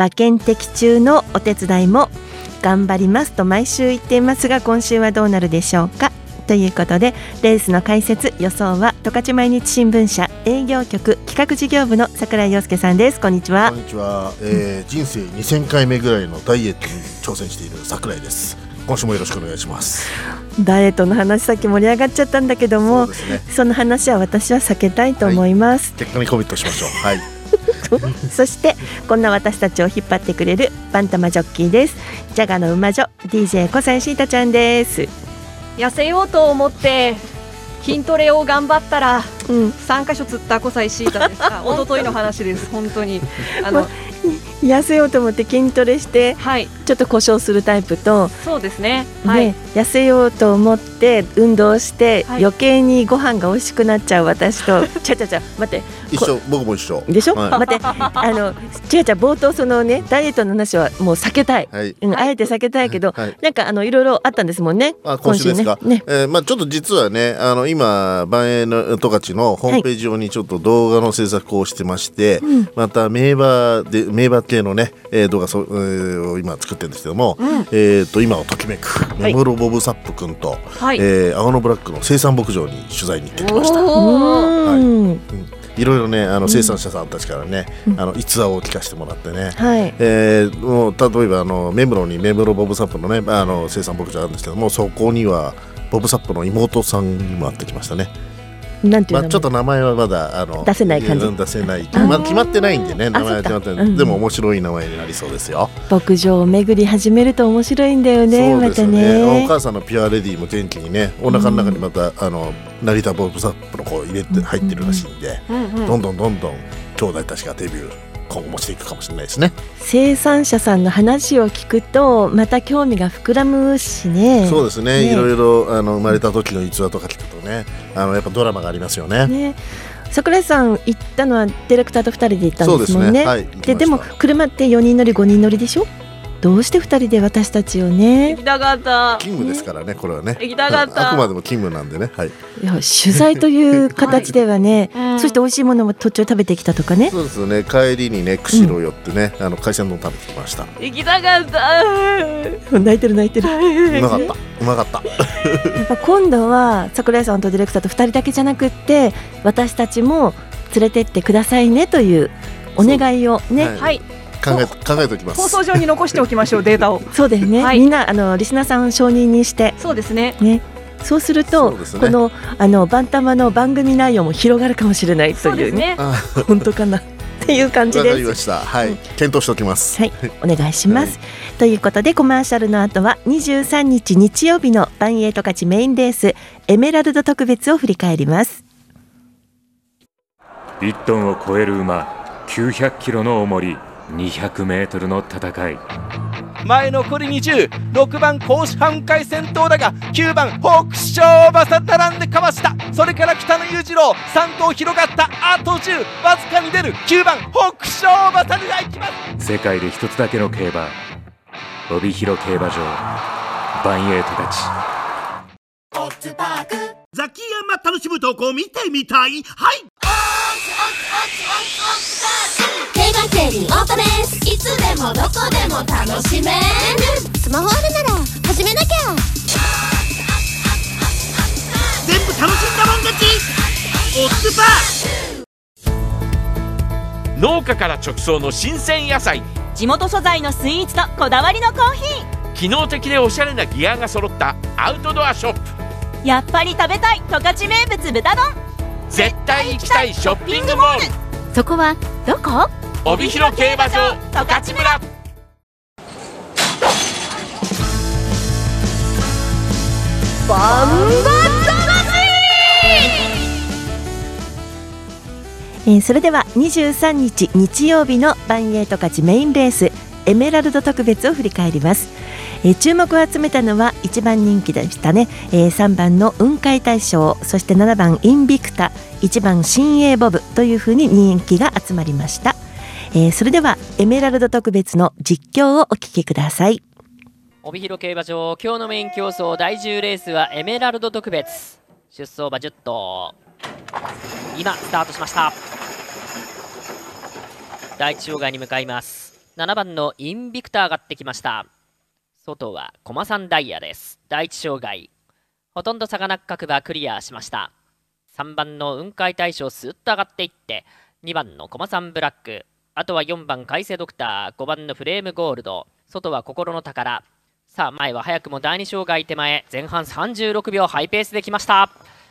馬券的中のお手伝いも頑張りますと毎週言っていますが今週はどうなるでしょうか？ということでレースの解説予想は十勝毎日新聞社営業局企画事業部の櫻井陽介さんです。こんにちは。こんにちは、えー、人生2000回目ぐらいのダイエットに挑戦している櫻井です。今週もよろしくお願いします。ダイエットの話さっき盛り上がっちゃったんだけどもそ,、ね、その話は私は避けたいと思います、はい、結果にコミットしましょう。はい そしてこんな私たちを引っ張ってくれるバンタマジョッキーです。ジャガの馬女 DJ 小西シータちゃんです。痩せようと思って筋トレを頑張ったら、うん、3箇所釣った小西シータです。が一昨日の話です。本当に。あの痩せようと思って筋トレして、はい、ちょっと故障するタイプとそうですね,、はい、痩せようと思って運動して、はい、余計にご飯が美味しくなっちゃう私と。ちゃちゃちゃ待って一緒僕も一緒。でしょ、はい、待ってあのちゃちゃ冒頭そのねダイエットの話はもう避けたい、はい。うん、あえて避けたいけど、はい、なんかあのいろいろあったんですもんねあ今週ですか。ね。ね、えー、まあちょっと実はねあの今万栄の十勝のホームページ上にちょっと動画の制作をしてまして、はい、また名馬で名馬系のね、えー、動画そ、えー、今作ってるんですけども、うん、えっ、ー、と今をときめく目黒ボブサップ君と、はい、えー、青のブラックの生産牧場に取材に行ってきました。はい、うんいろいろねあの生産者さんたちからね、うん、あの逸話を聞かせてもらってね、はい、えー、もう例えばあの目黒に目黒ボブサップのねあの生産牧場あるんですけどもそこにはボブサップの妹さんにも会ってきましたね。なんていうまあ、ちょっと名前はまだあの出せない感じ？出せないまあ、決まってないんでね名前は決まってない、うん、でも面白い名前になりそうですよ。牧場を巡り始めると面白いんだよねそうですね、ね、お母さんのピュアレディも元気にねお腹の中にまた、うん、あの成田ボブサップの子を入れて入ってるらしいんで、どんどんどんどん兄弟たちがデビュー今後もしていくかもしれないですね。生産者さんの話を聞くとまた興味が膨らむしね。そうですね、ね、いろいろあの生まれた時の逸話とか聞くとねあのやっぱドラマがありますよね。ね。桜井さん行ったのはディレクターと2人で行ったんですもんね。で、ね。はい、ででも車って4人乗り5人乗りでしょ？どうして二人で私たちをね？行きたかった。勤務ですからねこれはね。行きたかった。あくまでも勤務なんでね。はい。いや取材という形ではね、は い、そして美味しいものも途中食べてきたとかね。そうですね。帰りにね釧路寄ってね、うん、あの海鮮丼食べてきました。行きたかった。泣いてる泣いてる。うまかった。うまかった。やっぱ今度は桜井さんとディレクターと二人だけじゃなくって私たちも連れてってくださいねというお願いをね、はい、はい考え考えておきます。放送上に残しておきましょうデータを。そうですね、はい、みんなあのリスナーさん承認にして。そうですね。ね。そうすると、ね、このあのバンタマの番組内容も広がるかもしれないというね、ね、本当かな？っていう感じです。はい、検討しておきます。はい、お願いします。はい、ということでコマーシャルの後は23日日曜日のバンエイト勝ちメインレースエメラルド特別を振り返ります。1トンを超える馬900キロの重り 200m の戦い。前残り206番甲子半回戦闘だが9番北勝馬さ並んでかわした。それから北野裕次郎3頭広がった。あと10わずかに出る。9番北勝馬さがいきます。世界で一つだけの競馬帯広競馬場。バンエイトたちザキヤマ楽しむ投稿見てみたい。はい。競馬競輪オートレースいつでもどこでも楽しめる。スマホあるなら始めなきゃ。全部楽しんだもん勝ち。オッズパー農家から直送の新鮮野菜。地元素材のスイーツとこだわりのコーヒー。機能的でおしゃれなギアが揃ったアウトドアショップやっぱり食べたい十勝名物豚丼。絶対行きたいショッピングモール。そこはどこ？帯広競馬場十勝村。バンバえー、それでは23日日曜日のバンエイト勝ちメインレースエメラルド特別を振り返ります、えー注目を集めたのは1番人気でしたね、えー3番の雲海大賞そして7番インビクタ1番新鋭ボブというふうに人気が集まりました、えーそれではエメラルド特別の実況をお聞きください。帯広競馬場今日のメイン競争第10レースはエメラルド特別。出走馬10頭。今スタートしました。第一障害に向かいます。7番のインビクター上がってきました。外は駒さんダイヤです。第一障害ほとんど差がなく各馬クリアしました。3番の雲海大将スーッと上がっていって2番の駒さんブラック。あとは4番海星ドクター5番のフレームゴールド。外は心の宝。さあ前は早くも第2障害手前。前半36秒ハイペースできました。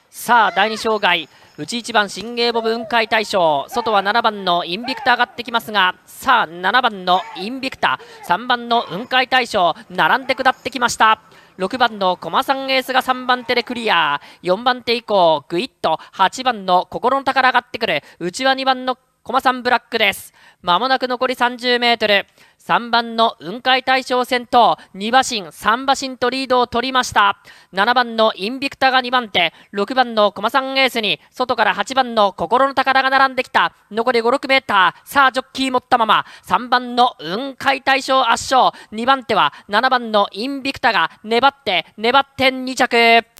さあ第2障害内1番新芸ボブ雲海大将外は7番のインビクタ上がってきますがさあ7番のインビクタ3番の雲海大将並んで下ってきました。6番の駒さんエースが3番手でクリア。4番手以降グイッと8番の心の宝上がってくる。内は2番の駒さんブラックです。まもなく残り30メートル。3番の雲海大将先頭2馬身3馬身とリードを取りました。7番のインビクタが2番手。6番の駒さんエースに外から8番の心の宝が並んできた。残り56メーター。さあジョッキー持ったまま。3番の雲海大将圧勝。2番手は7番のインビクタが粘って粘って2着。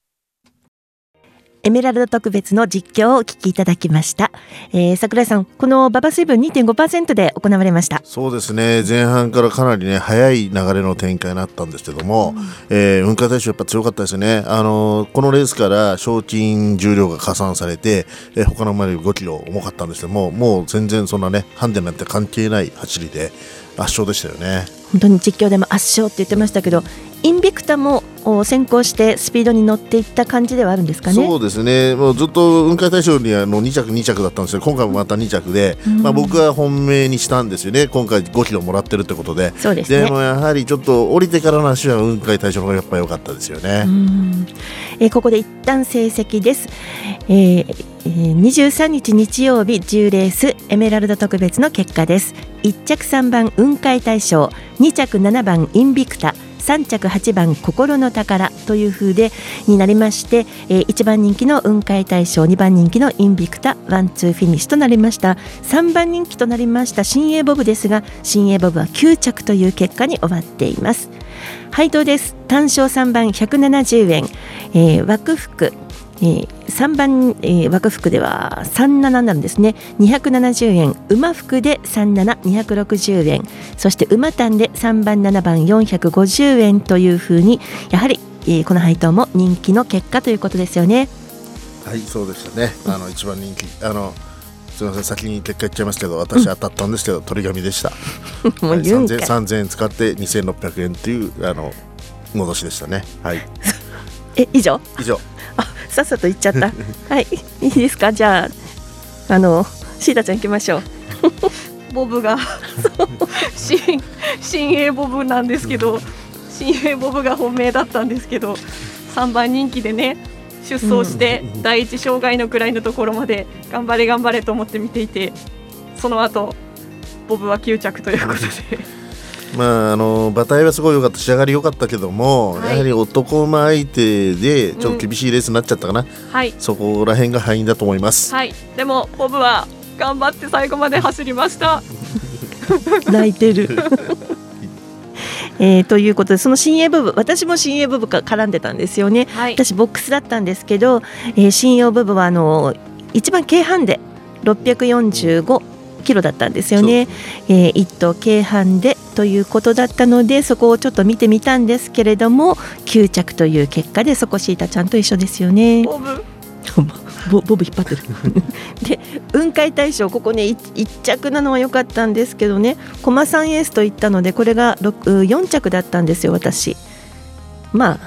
エメラルド特別の実況をお聞きいただきました、えー、桜井さんこの馬場水分2.5%で行われました。そうですね。前半からかなりね早い流れの展開になったんですけども、えー雲海大将やっぱ強かったですね、あのーこのレースから賞金重量が加算されて、えー他の馬より5キロ重かったんですけどももう全然そんなねハンデなんて関係ない走りで圧勝でしたよね。本当に実況でも圧勝って言ってましたけどインビクタもお先行してスピードに乗っていった感じではあるんですかね？そうですね、もうずっと雲海大賞にあの2着、2着だったんですけど、今回もまた2着で、うん。まあ、僕は本命にしたんですよね、今回5キロもらってるってことで、そうですね。もやはりちょっと降りてからの足は雲海大賞の方がやっぱり良かったですよね。うん。えーここで一旦成績です、えーえー23日日曜日10レースエメラルド特別の結果です。1着3番雲海大賞2着7番インビクタ3着8番心の宝という風でになりまして、えー1番人気の雲海大賞2番人気のインビクタワンツーフィニッシュとなりました。3番人気となりました新鋭ボブですが新鋭ボブは9着という結果に終わっています。配当です。単勝3番170円、えー、枠服。えー、3番、えー、枠服では37になるんですね。270円。馬服で37260円。そして馬単で3番7番。450円というふうにやはり、えーこの配当も人気の結果ということですよね。はい、そうでしたね、あの一番人気、あのすみません、先に結果言っちゃいますけど、私当たったんですけど、鳥紙でした。もう言うんかいはい3000 3000円使って2600円というあの戻しでしたね。はい、え以上？以上。さっさと言っちゃった。はい。いいですか？じゃああのシータちゃん行きましょう。ボブが。新新鋭ボブなんですけど新鋭ボブが本命だったんですけど3番人気でね出走して第一障害のくらいのところまで頑張れ頑張れと思って見ていてその後ボブは9着ということでまあ、あの馬体はすごい良かった、仕上がり良かったけども、はい。やはり男馬相手でちょっと厳しいレースになっちゃったかな、はい。そこら辺が敗因だと思います。はい。でもボブは頑張って最後まで走りました。泣いてる。えーということでその新鋭部分私も新鋭部分が絡んでたんですよね、はい。私ボックスだったんですけど、えー新鋭部分はあの一番軽ハンで645キロだったんですよね、えー、1頭軽ハンでということだったのでそこをちょっと見てみたんですけれども9着という結果でそこシータちゃんと一緒ですよね。ボブ。ボボブ引っ張ってる。で雲海大賞ここね 1, 着なのは良かったんですけどね。駒さんエースと言ったのでこれが4着だったんですよ私。まあ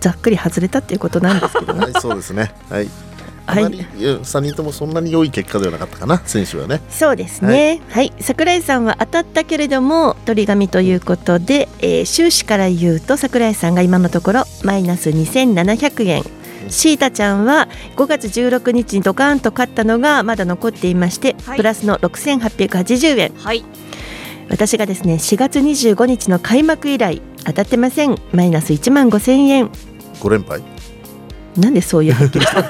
ざっくり外れたっていうことなんですけどね。はい、そうですね。はい。あはいまり、い。や三人ともそんなに良い結果ではなかったかな、選手はね。そうですね。はい、桜井さんは当たったけれども鳥紙ということで、えー収支から言うと桜井さんが今のところマイナス2700円。シータちゃんは5月16日にドカーンと勝ったのがまだ残っていまして、はい。プラスの6880円。はい。私がですね4月25日の開幕以来当たってません。マイナス1万5千円。5連敗？なんでそういうはっきりした？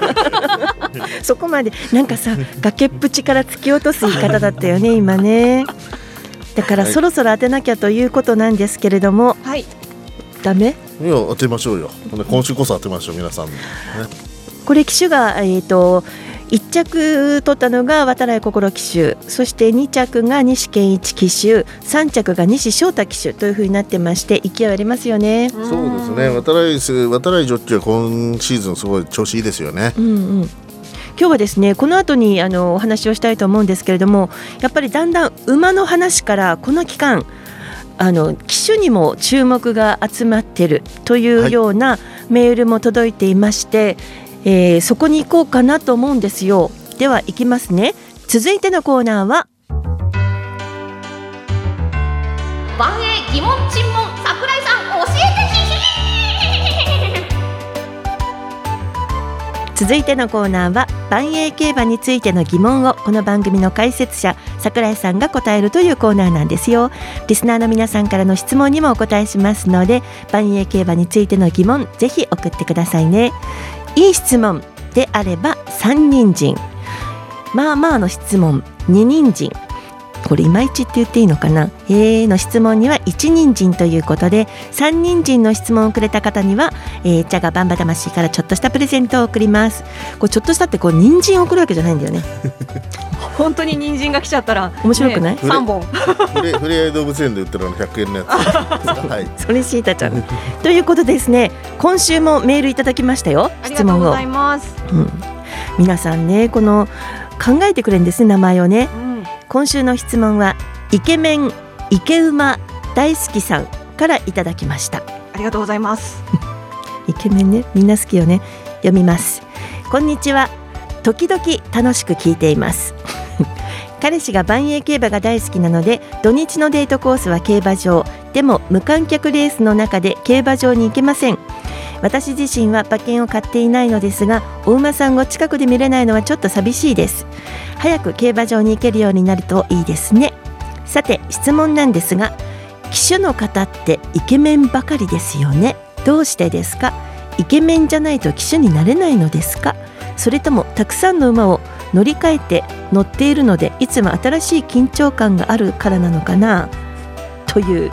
そこまでなんかさ崖っぷちから突き落とす言い方だったよね今ね。だからはい。そろそろ当てなきゃということなんですけれども。はい。ダメ？いや当てましょうよ。今週こそ当てましょう皆さんね。これ機種が、えー、と1着取ったのが渡来心騎手そして2着が西健一騎手3着が西翔太騎手というふうになってまして勢いありますよね。そうですね。渡来す渡来ジョッキーは今シーズンすごい調子いいですよね。うんうん今日はですねこの後にあのお話をしたいと思うんですけれどもやっぱりだんだん馬の話からこの期間あの騎手にも注目が集まってるというようなメールも届いていまして、えーそこに行こうかなと思うんですよ。では行きますね。続いてのコーナーは万英疑問沈問桜井続いてのコーナーは万英競馬についての疑問をこの番組の解説者桜井さんが答えるというコーナーなんですよ。リスナーの皆さんからの質問にもお答えしますので万英競馬についての疑問ぜひ送ってくださいね。いい質問であれば3人陣。まあまあの質問2人陣。これいまいちって言っていいのかな？えーの質問には1人参ということで3人参の質問をくれた方には、えー、ジャガバンバ魂からちょっとしたプレゼントを送ります。これちょっとしたってこう人参を送るわけじゃないんだよね。本当に人参が来ちゃったら。面白くない？ね、3本。ふれふれあい動物園で売ってるあの100円のやつ。はい。それシータちゃん。ということでですね。今週もメールいただきましたよ。質問をがとうございます、うん、皆さんねこの考えてくれるんですね名前をね。うん、今週の質問はイケメン池馬大好きさんからいただきました。ありがとうございます。イケメンねみんな好きよね。読みます。こんにちは。時々楽しく聞いています。彼氏が万栄競馬が大好きなので土日のデートコースは競馬場。でも無観客レースの中で競馬場に行けません私自身は馬券を買っていないのですがお馬さんを近くで見れないのはちょっと寂しいです。早く競馬場に行けるようになるといいですね。さて質問なんですが騎手の方ってイケメンばかりですよね。どうしてですか？イケメンじゃないと騎手になれないのですか？それともたくさんの馬を乗り換えて乗っているのでいつも新しい緊張感があるからなのかな？という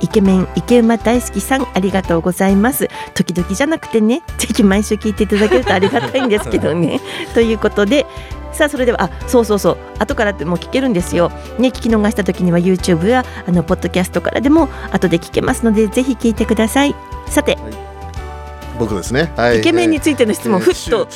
イケメン池馬大好きさんありがとうございます。時々じゃなくてね。ぜひ毎週聞いていただけるとありがたいんですけどね。ということでさあそれではあそうそうそう。後からってもう聞けるんですよ。ね聞き逃した時には YouTube やあのポッドキャストからでも後で聞けますのでぜひ聞いてください。さて。僕ですね。はい。イケメンについての質問ふっと。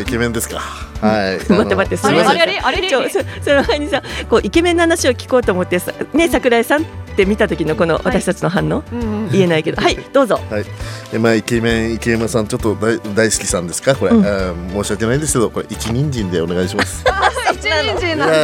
イケメンですかはい。待って待ってすみません。あれあれそその前にさこうイケメンの話を聞こうと思ってさね桜井さんって見た時のこの私たちの反応、言えないけど。はい。どうぞ。はい、えまあイケメン池山さんちょっと大大好きさんですか？これ、申し訳ないんですけどこれ一人参でお願いします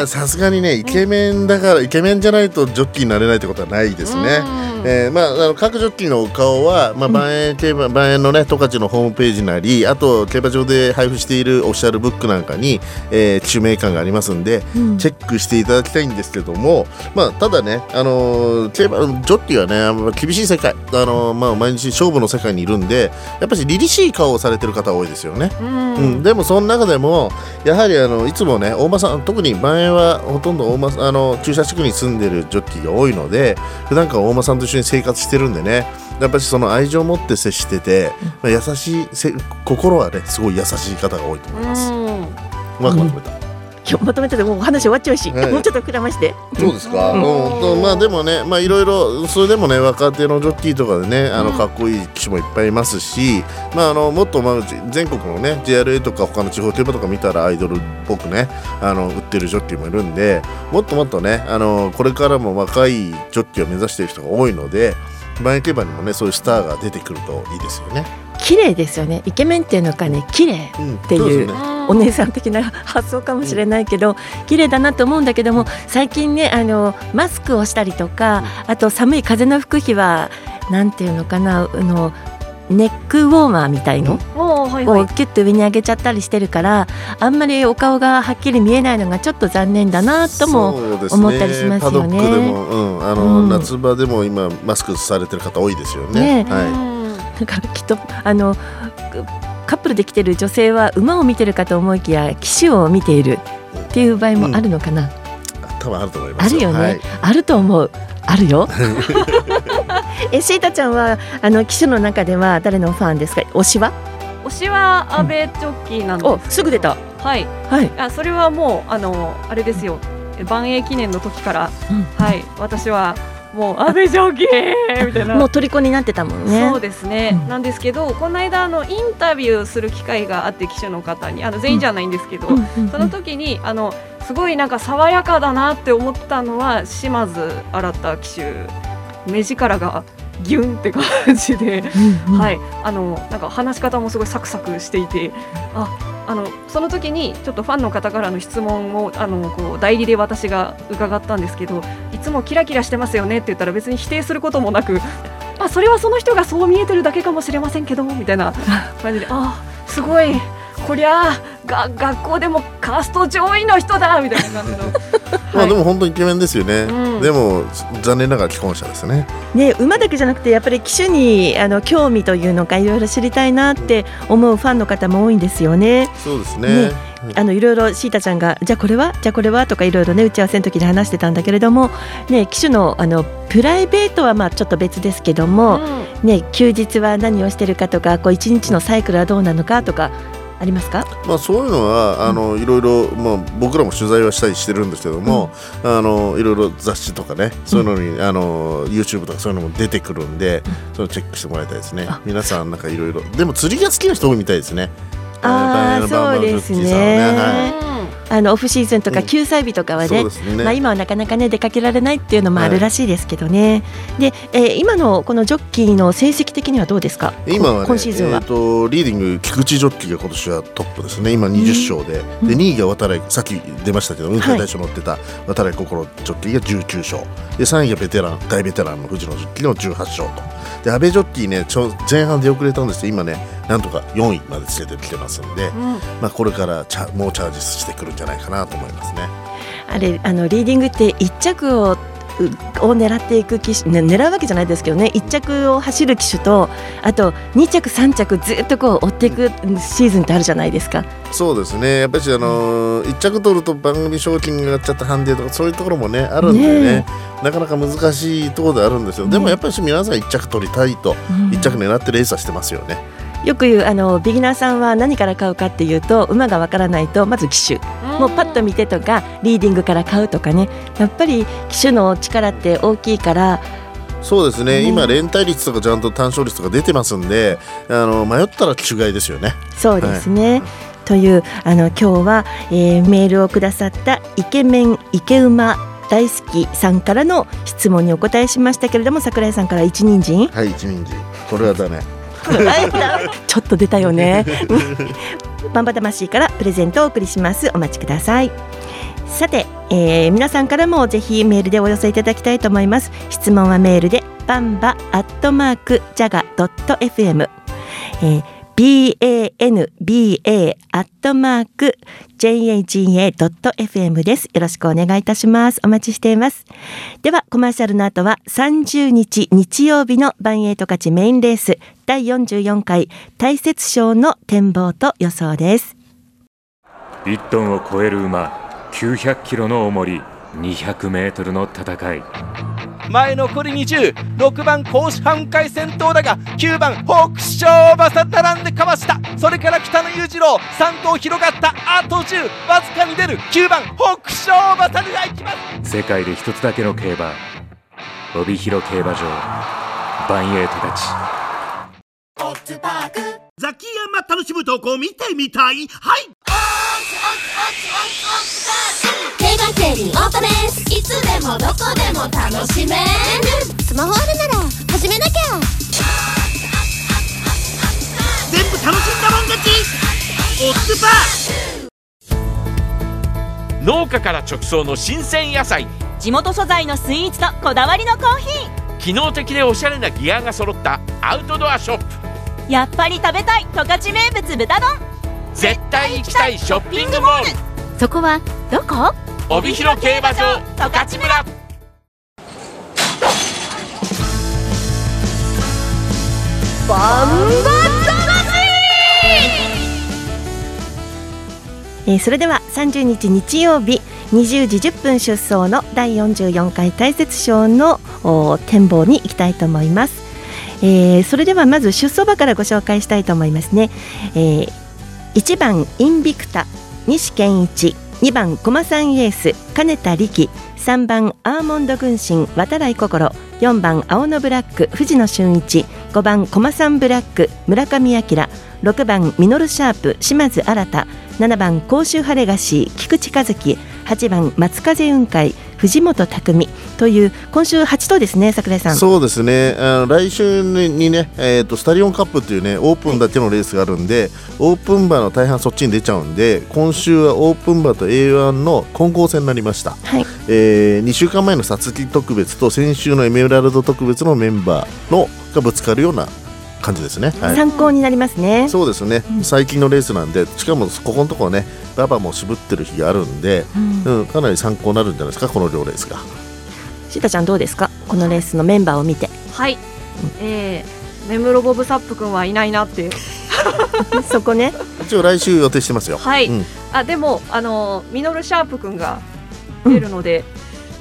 さすがにねイケメンだからイケメンじゃないとジョッキーになれないってことはないですね。えーまあ、あの各ジョッキーのお顔は、まあ、万円競馬万円のね十勝のホームページなりあと競馬場で配布しているオフィシャルブックなんかに、えー、名鑑がありますんで、うん。チェックしていただきたいんですけども、まあ、ただね、あのー競馬ジョッキーはね厳しい世界、あのーまあ、毎日勝負の世界にいるんでやっぱり凛々しい顔をされてる方多いですよね。うん。うん、でもその中でもやはりあのいつもね大間さん特に万円はほとんど大間あの駐車地区に住んでるジョッキーが多いので普段から大間さんと一緒に生活してるんでねやっぱりその愛情を持って接してて、まあ、優しいせ心はねすごい優しい方が多いと思います。うまくまとめた。今日まとめててもうお話終わっちゃうし、はい。もうちょっと膨らまして。そうですか？うん。まあでもね、まあいろいろそれでもね若手のジョッキーとかでね、あのうんかっこいい騎手もいっぱいいますし、まああのもっとまあじ全国のね JRA とか他の地方競馬とか見たらアイドルっぽくね、あの売ってるジョッキーもいるんで、もっともっとねあのこれからも若いジョッキーを目指している人が多いので、万円競馬にもねそういうスターが出てくるといいですよね。綺麗ですよね。イケメンっていうのかね綺麗うん、ていう。お姉さん的な発想かもしれないけど、綺麗だなと思うんだけども最近ねあのマスクをしたりとか、あと寒い風の吹く日はなんていうのかなあのネックウォーマーみたいのをキュッと上に上げちゃったりしてるからあんまりお顔がはっきり見えないのがちょっと残念だなとも思ったりしますよね。パドックでも、うん、あの、うん。夏場でも今マスクされてる方多いですよね。ねはだからきっとあのカップルで来てる女性は馬を見てるかと思いきや騎手を見ているっていう場合もあるのかな、い、多分あると思いますあるよね、はい。あると思う。あるよ。えシータちゃんはあの騎手の中では誰のファンですか？推しは？推しは阿部ジョッキーなんですけど。おすぐ出た。はい。はい。あそれはもうあのあれですよ。万栄記念の時から、うん。はい。私はもう阿部ジョッキーみたいな。もう虜になってたもんね。そうですね、うん。なんですけどこの間あのインタビューする機会があって記者の方に。あの全員じゃないんですけど、その時にあのすごいなんか爽やかだなって思ったのは島津新騎手目力がギュンって感じで、うんうん。はい。あのなんか話し方もすごいサクサクしていてああのその時にちょっとファンの方からの質問をあのこう代理で私が伺ったんですけどいつもキラキラしてますよねって言ったら別に否定することもなくあそれはその人がそう見えてるだけかもしれませんけどみたいな 感じであすごいこりゃあが学校でもカースト上位の人だみたいな感じの。まあでも本当にイケメンですよね。うんでも残念ながら既婚者ですね。ね、馬だけじゃなくてやっぱり騎手にあの興味というのかいろいろ知りたいなって思うファンの方も多いんですよね。そうですね。ねあのいろいろシータちゃんがじゃあこれは？じゃあこれは？とかいろいろね打ち合わせの時に話してたんだけれどもね騎手のあのプライベートはまあちょっと別ですけども、ね休日は何をしてるかとかこう一日のサイクルはどうなのかとかありますか？まあそういうのはあのいろいろまあ僕らも取材はしたりしてるんですけども、あのいろいろ雑誌とかねそういうのに、あの YouTube とかそういうのも出てくるんで、それをチェックしてもらいたいですね。皆さんなんかいろいろでも釣りが好きな人多いみたいですね。ああそうですね。はいあのオフシーズンとかうん。休載日とかはね,、そうですね。まあ、今はなかなかね出かけられないっていうのもあるらしいですけどね、で、えー今のこのジョッキーの成績的にはどうですか？今はね、今シーズンは、えー、とリーディング菊池ジョッキーが今年はトップですね。今20勝で,、で2位が渡来さっき出ましたけど運転大賞乗ってた渡来心ジョッキーが19勝。で3位がベテラン大ベテランの藤野ジョッキーの18勝と。で阿部ジョッキーねちょ前半出遅れたんですけど今ねなんとか4位までつけてきてますんで、まあ、これからチャもうチャージしてくるんじゃないかなと思いますね。あれあのリーディングって1着をうを狙っていく機種、ね、狙うわけじゃないですけどね。1着を走る機種とあと2着3着ずっとこう追っていくシーズンってあるじゃないですか。そうですね。やっぱりあのー、1着取ると番組賞金が上がっちゃったハンデとかそういうところもねあるんでね。ねなかなか難しいところであるんですよ、でもやっぱり皆さん1着取りたいと、うん。1着狙ってレースはしてますよね。よく言うあのビギナーさんは何から買うかっていうと馬がわからないとまず騎手もうパッと見てとかリーディングから買うとかね。やっぱり騎手の力って大きいから。そうですね、ね。今連帯率とかちゃんと単勝率とか出てますんであの迷ったら機種買いですよね。そうですね。というあの今日は、えーメールをくださったイケメンイケ馬大好きさんからの質問にお答えしましたけれども桜井さんから一人参。はい一人参。これはダメちょっと出たよね。バンバ魂からプレゼントをお送りします。お待ちください。さて、えー皆さんからもぜひメールでお寄せいただきたいと思います。質問はメールでバンバアットマークジャガドット FM、えー banba アットマーク jaga.fm です。よろしくお願いいたします。お待ちしています。では、コマーシャルの後は30日日曜日のバンエイト勝ちメインレース第44回大雪賞の展望と予想です。1トンを超える馬900キロの重り200メートルの戦い前残り206番甲子半回先頭だが9番北勝馬さん並んでかわした。それから北野裕次郎3頭広がったあと10わずかに出る。9番北勝馬さんが行きます。世界で一つだけの競馬帯広競馬場バンエイト勝ちザキヤマ楽しむ投稿見てみたい？はい競馬競輪オートレース。いつでもどこでも楽しめる。スマホあるなら始めなきゃ。全部楽しんだもん勝ち。オッズパー。農家から直送の新鮮野菜。地元素材のスイーツとこだわりのコーヒー。機能的でおしゃれなギアが揃ったアウトドアショップ。やっぱり食べたい十勝名物豚丼絶対行きたいショッピングモール。そこはどこ？帯広競馬場十勝村。バンえーそれでは30日日曜日20時10分出走の第44回大雪賞のお展望に行きたいと思います、えーそれではまず出走馬からご紹介したいと思いますね、えー1番インビクタ西健一2番コマサンエース金田力3番アーモンド軍神渡来心4番青のブラック藤野俊一5番コマサンブラック村上明6番ミノルシャープ島津新7番甲州ハレガシー菊池和樹8番松風雲海藤本匠という今週8頭ですね桜井さん。そうですね。あの来週にね、えー、とスタリオンカップっていうねオープンだけのレースがあるんでオープン馬の大半そっちに出ちゃうんで今週はオープン馬と A1 の混合戦になりました、はい。え2週間前の皐月特別と先週のエメラルド特別のメンバーのがぶつかるような感じですね、はい。参考になりますね。そうですね、最近のレースなんでしかもここのところね馬場も渋ってる日があるんで、うん。かなり参考になるんじゃないですかこの両レースが。シータちゃんどうですか？このレースのメンバーを見て。はい、えー、メムロボブサップ君はいないなって そこね。一応来週予定してますよ。はい。うん。あでもあのミノルシャープ君が出るので、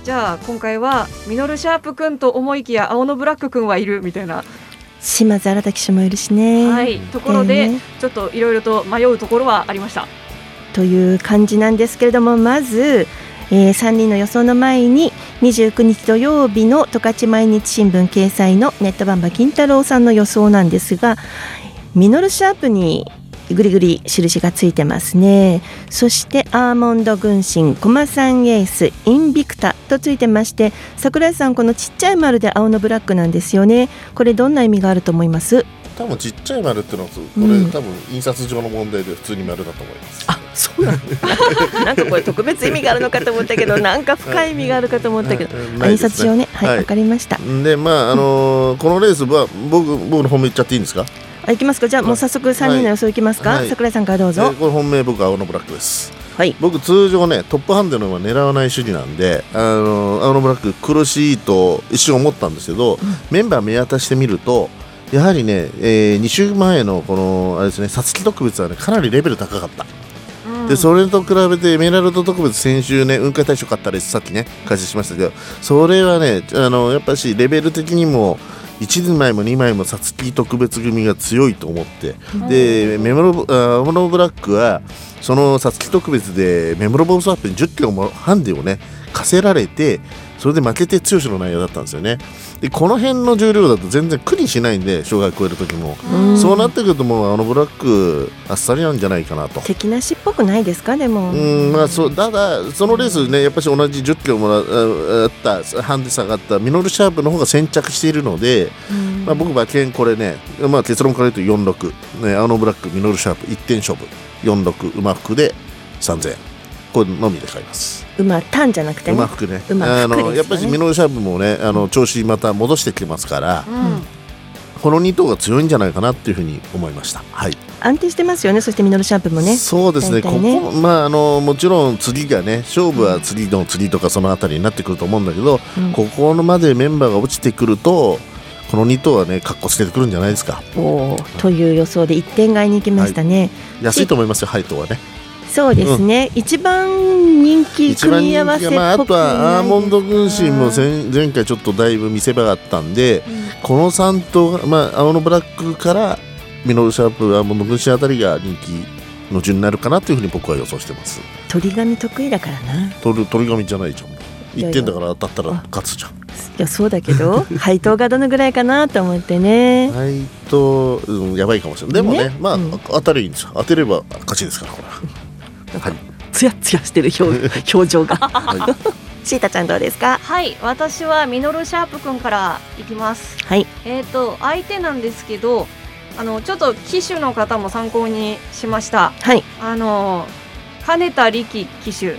じゃあ今回はミノルシャープ君と思いきや青のブラック君はいるみたいな、島津新騎手もいるしね。はい。ところで、えー。ちょっといろいろと迷うところはありました。という感じなんですけれどもまず、え3人の予想の前に29日土曜日の十勝毎日新聞掲載のネットバンバ金太郎さんの予想なんですがミノルシャープにぐりぐり印がついてますね。そしてアーモンド軍神コマサンエースインビクタとついてまして桜井さんこのちっちゃい丸で青のブラックなんですよね。これどんな意味があると思います？多分ちっちゃい丸ってのはこれ、うん。多分印刷上の問題で普通に丸だと思いますそうなの なんかこれ特別意味があるのかと思ったけど なんか深い意味があるかと思ったけど、うんあ印刷上ね。はいわ、はいかりました。でまああのーこのレースは僕僕の本命言っちゃっていいんですか？あ行きますか。じゃあもう早速3人の予想いきますか、はい。桜井さんからどうえぞーこれ本命僕青のブラックです。はい。僕通常ねトップハンデの馬狙わない主義なんであの青のブラック苦しいと一瞬思ったんですけど、メンバー見渡してみるとやはりね、え2週前のこのあれですね皐月特別はねかなりレベル高かったでそれと比べてエメラルド特別先週ね雲海大賞買ったレースさっきね解説しましたけどそれはねあのやっぱしレベル的にも1枚も2枚もサツキ特別組が強いと思ってでメモロあモノブラックはそのさつき特別でメモロボブスワップに10キロもハンデをね課せられてそれで負けて剛の内容だったんですよね。でこの辺の重量だと全然苦にしないんで障害超える時も。うん。そうなってくるともうあのブラックあっさりなんじゃないかなと。敵なしっぽくないですか？でも、うんまあ、そうただ、そのレースね、やっぱり同じ10キロもらあった、ハンデ下がったミノルシャープの方が先着しているので、まあ、僕、馬券これね、まあ、結論から言うと46、ね、アノブラック、ミノルシャープ、1点勝負、46、馬服で3000円、これのみで買います。馬タンじゃなくてね。馬服ね。あ馬服ですよね。のやっぱりミノルシャープもねあの調子また戻してきてますから、この2頭が強いんじゃないかなっていうふうに思いました。はい。安定してますよねそしてミノルシャープもね。そうですね、大体ね。ここまああのもちろん次がね、勝負は次の次とかそのあたりになってくると思うんだけど、うん。ここのまでメンバーが落ちてくると、この2頭はね、格好つけてくるんじゃないですか。おーという予想で1点買いに行きましたね、安いと思いますよ、ハイトはね。そうですね、一番人気組み合わせっ人気が、まあ、あぽくとはアーモンド軍神も前前回ちょっとだいぶ見せ場があったんで、この3頭が、まあ、青のブラックからミノルシャープ、アーモンド軍神あたりが人気の順になるかなというふうに僕は予想してます。鳥紙得意だからない鳥鳥紙じゃないじゃん。いやいや1点だから当たったら勝つじゃん。やそうだけど 配当がどのぐらいかなと思ってねはいと、うん、やばいかもしれない。でもね、ねまあ、うん当たりいいんですよ。当てれば勝ちですから、これは。はい。ツヤツヤしてる表 表情が。はシータちゃんどうですか？はい。私はミノルシャープ君からいきます。はい。えっ、と相手なんですけどあのちょっと機種の方も参考にしました。はい。あの金田力騎手。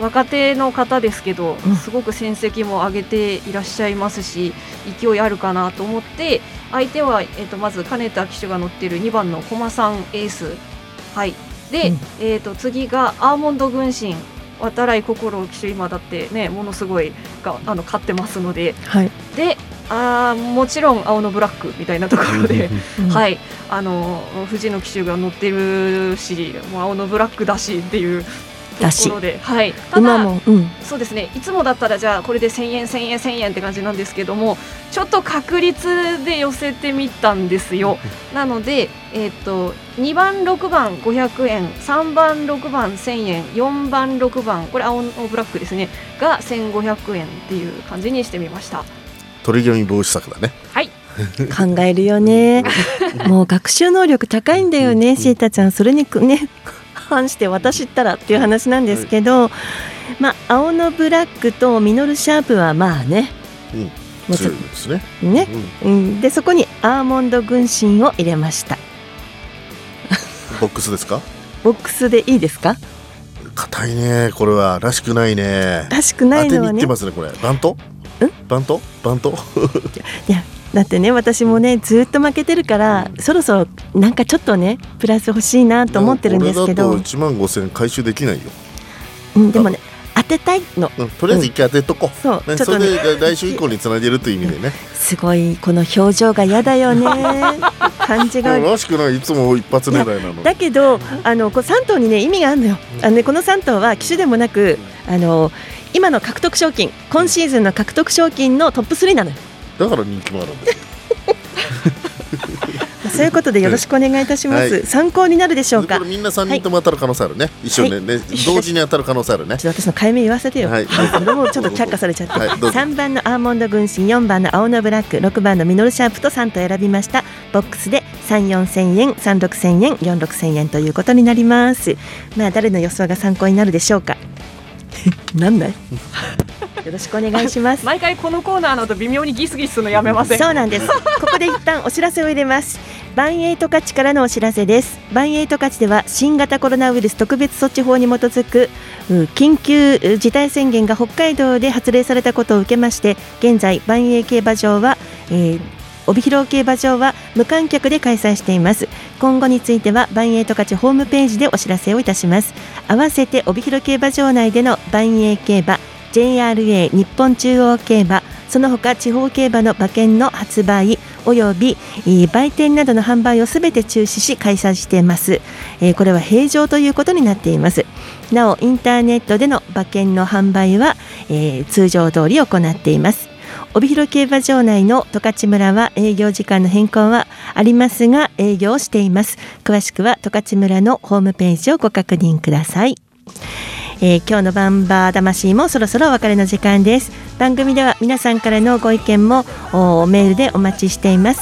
若手の方ですけど、うん。すごく戦績も上げていらっしゃいますし勢いあるかなと思って相手は、えっとまず金田騎手が乗っている2番の駒さんエース、はい、で、うん。えっと次がアーモンド軍神渡来心騎手今だってねものすごいがあの勝ってますので。はい、であーもちろん青のブラックみたいなところで。うん はい、あの藤野騎手が乗ってるし、もう青のブラックだしっていうとだし。ころで、はい、ただうん、そうですね、いつもだったらじゃあこれで1000円1000円1000円って感じなんですけども、ちょっと確率で寄せてみたんですよ。なので、えっ、と2番6番500円、3番6番1000円、4番6番これ青のブラックですね。が1500円っていう感じにしてみました。取り組み防止策だね。はい、考えるよね。もう学習能力高いんだよね、シータちゃん。それにくね、反して私ったらっていう話なんですけど、まあ、青のブラックとミノルシャープはまあね、うん。も強いですね。とね、うん。うん、で、そこにアーモンド軍神を入れました。ボックスですか？ボックスでいいですか？硬いね。これは。らしくないね。らしくないのはね。当てにいって。ますねこれ。バント？バント？バント？いやだってね私もねずっと負けてるから、そろそろなんかちょっとねプラス欲しいなと思ってるんですけど。これだと、1万5000円回収できないよ、うん、でもね当てたいの。うん、とりあえず一回当てとこう、そう。ねちょっとね。それで来週以降につなげるという意味でね。すごいこの表情が嫌だよね。感じが。らしくないいつも一発狙いなの。だけどあのこう3頭にね意味があるのよ。あのねこの3頭は騎手でもなくあの今の獲得賞金今シーズンの獲得賞金のトップ3なのよだから人気もあるんだ そういうことでよろしくお願いいたします、はい。参考になるでしょうか。みんな3人とも当たる可能性あるね、一緒にね、ね同時に当たる可能性あるね。ちょっと私の解明言わせてよ、はい。それもちょっと却下されちゃって、はい。どうぞ。3番のアーモンド軍神4番の青のブラック6番のミノルシャープと3と選びました。ボックスで3 4千円3 6千円4 6千円ということになります。まあ誰の予想が参考になるでしょうか。なんない？よろしくお願いします。毎回このコーナーのと微妙にギスギスのやめません。そうなんです。ここで一旦お知らせを入れます。バンエイトカチからのお知らせです。バンエイトカチでは新型コロナウイルス特別措置法に基づくう緊急う事態宣言が北海道で発令されたことを受けまして現在バンエイ競馬場は、えー帯広競馬場は無観客で開催しています。今後についてはバンエイトカチホームページでお知らせをいたします。合わせて帯広競馬場内でのバンエイ競馬 JRA 日本中央競馬その他地方競馬の馬券の発売および売店などの販売をすべて中止し開催しています、えーこれは平常ということになっています。なおインターネットでの馬券の販売は、えー通常通り行っています。帯広競馬場内の十勝村は営業時間の変更はありますが営業しています。詳しくは十勝村のホームページをご確認ください。えー今日のバンバー魂もそろそろお別れの時間です。番組では皆さんからのご意見もおメールでお待ちしています。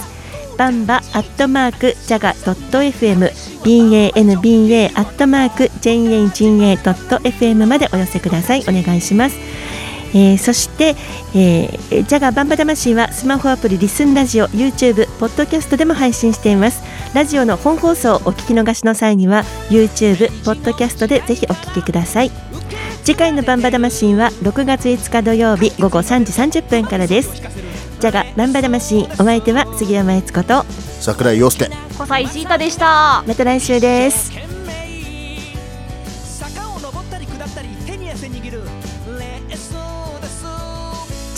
バンバアットマークジャガドット FM banba アットマーク janga ドット FM までお寄せください。お願いします。えーそして、えー、ジャガバンバ魂はスマホアプリリスンラジオ YouTube ポッドキャストでも配信しています。ラジオの本放送をお聞き逃しの際には YouTube ポッドキャストでぜひお聞きください。次回のバンバ魂は6月5日土曜日午後3時30分からです。ジャガバンバ魂お相手は杉山悦子と桜井陽介。小西シータでした。また来週です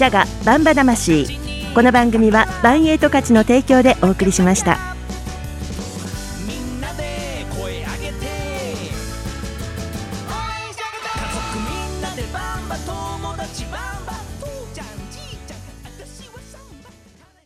ジャガバンバ魂。この番組はバンエイト価値の提供でお送りしました。